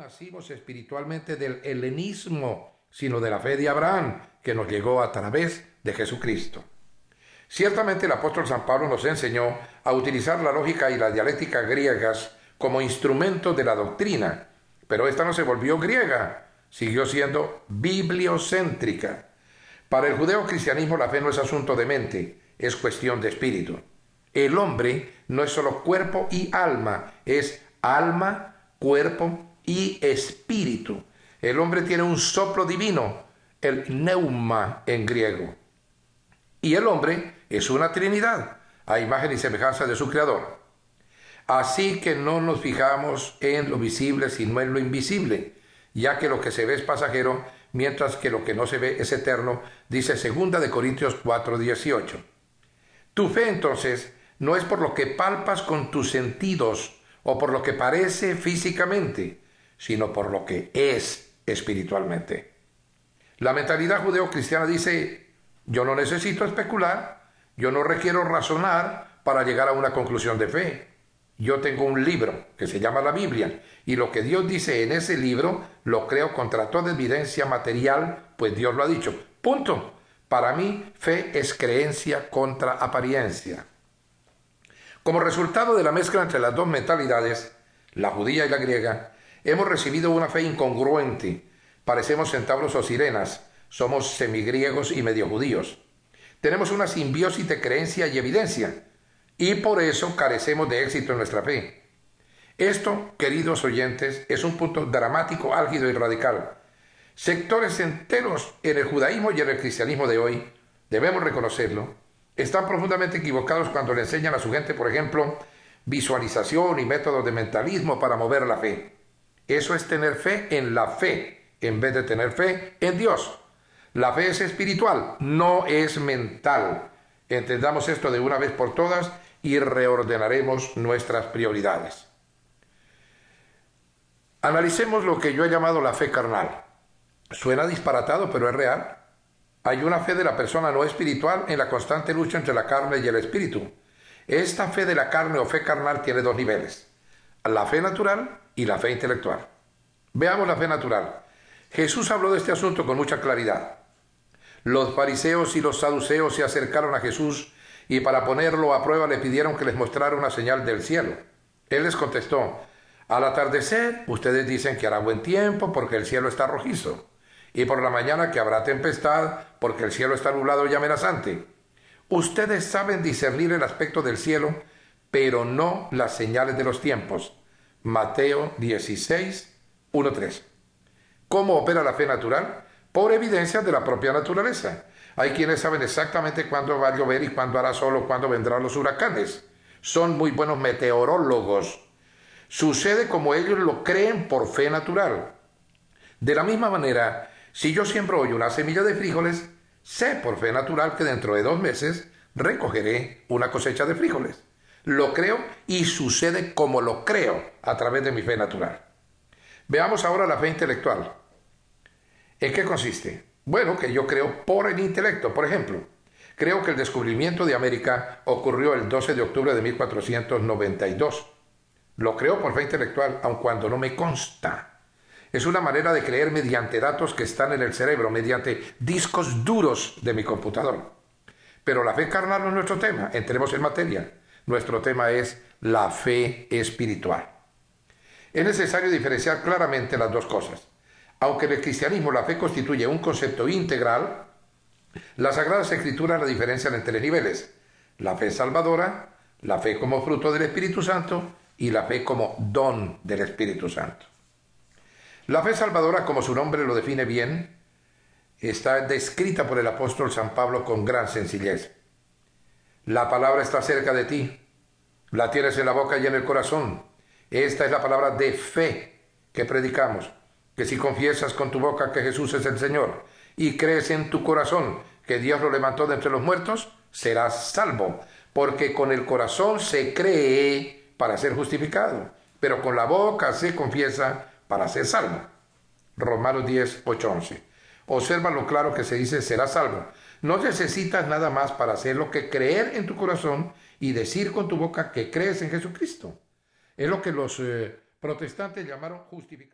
nacimos espiritualmente del helenismo, sino de la fe de Abraham, que nos llegó a través de Jesucristo. Ciertamente el apóstol San Pablo nos enseñó a utilizar la lógica y la dialéctica griegas como instrumento de la doctrina, pero esta no se volvió griega, siguió siendo bibliocéntrica. Para el judeo cristianismo la fe no es asunto de mente, es cuestión de espíritu. El hombre no es solo cuerpo y alma, es alma, cuerpo y espíritu. El hombre tiene un soplo divino, el neuma en griego. Y el hombre es una trinidad, a imagen y semejanza de su creador. Así que no nos fijamos en lo visible sino en lo invisible, ya que lo que se ve es pasajero, mientras que lo que no se ve es eterno, dice 2 de Corintios 4:18. Tu fe entonces no es por lo que palpas con tus sentidos o por lo que parece físicamente, sino por lo que es espiritualmente. La mentalidad judeo-cristiana dice, yo no necesito especular, yo no requiero razonar para llegar a una conclusión de fe. Yo tengo un libro que se llama la Biblia y lo que Dios dice en ese libro lo creo contra toda evidencia material, pues Dios lo ha dicho. Punto. Para mí, fe es creencia contra apariencia. Como resultado de la mezcla entre las dos mentalidades, la judía y la griega, hemos recibido una fe incongruente. Parecemos centauros o sirenas, somos semigriegos y medio judíos. Tenemos una simbiosis de creencia y evidencia, y por eso carecemos de éxito en nuestra fe. Esto, queridos oyentes, es un punto dramático, álgido y radical. Sectores enteros en el judaísmo y en el cristianismo de hoy, debemos reconocerlo, están profundamente equivocados cuando le enseñan a su gente, por ejemplo, visualización y métodos de mentalismo para mover la fe. Eso es tener fe en la fe, en vez de tener fe en Dios. La fe es espiritual, no es mental. Entendamos esto de una vez por todas y reordenaremos nuestras prioridades. Analicemos lo que yo he llamado la fe carnal. Suena disparatado, pero es real. Hay una fe de la persona no espiritual en la constante lucha entre la carne y el espíritu. Esta fe de la carne o fe carnal tiene dos niveles, la fe natural y la fe intelectual. Veamos la fe natural. Jesús habló de este asunto con mucha claridad. Los fariseos y los saduceos se acercaron a Jesús y para ponerlo a prueba le pidieron que les mostrara una señal del cielo. Él les contestó, al atardecer ustedes dicen que hará buen tiempo porque el cielo está rojizo y por la mañana que habrá tempestad, porque el cielo está nublado y amenazante. Ustedes saben discernir el aspecto del cielo, pero no las señales de los tiempos. Mateo 16, 1, 3. ¿Cómo opera la fe natural? Por evidencia de la propia naturaleza. Hay quienes saben exactamente cuándo va a llover y cuándo hará sol o cuándo vendrán los huracanes. Son muy buenos meteorólogos. Sucede como ellos lo creen por fe natural. De la misma manera, si yo siembro hoy una semilla de frijoles, sé por fe natural que dentro de dos meses recogeré una cosecha de frijoles. Lo creo y sucede como lo creo a través de mi fe natural. Veamos ahora la fe intelectual. ¿En qué consiste? Bueno, que yo creo por el intelecto. Por ejemplo, creo que el descubrimiento de América ocurrió el 12 de octubre de 1492. Lo creo por fe intelectual, aun cuando no me consta. Es una manera de creer mediante datos que están en el cerebro, mediante discos duros de mi computador. Pero la fe carnal no es nuestro tema, entremos en materia. Nuestro tema es la fe espiritual. Es necesario diferenciar claramente las dos cosas. Aunque en el cristianismo la fe constituye un concepto integral, las Sagradas Escrituras la diferencian en tres niveles. La fe salvadora, la fe como fruto del Espíritu Santo y la fe como don del Espíritu Santo. La fe salvadora, como su nombre lo define bien, está descrita por el apóstol San Pablo con gran sencillez. La palabra está cerca de ti, la tienes en la boca y en el corazón. Esta es la palabra de fe que predicamos, que si confiesas con tu boca que Jesús es el Señor y crees en tu corazón que Dios lo levantó de entre los muertos, serás salvo, porque con el corazón se cree para ser justificado, pero con la boca se confiesa para ser salvo. Romanos 10, 8, 11. Observa lo claro que se dice será salvo. No necesitas nada más para hacerlo que creer en tu corazón y decir con tu boca que crees en Jesucristo. Es lo que los eh, protestantes llamaron justificación.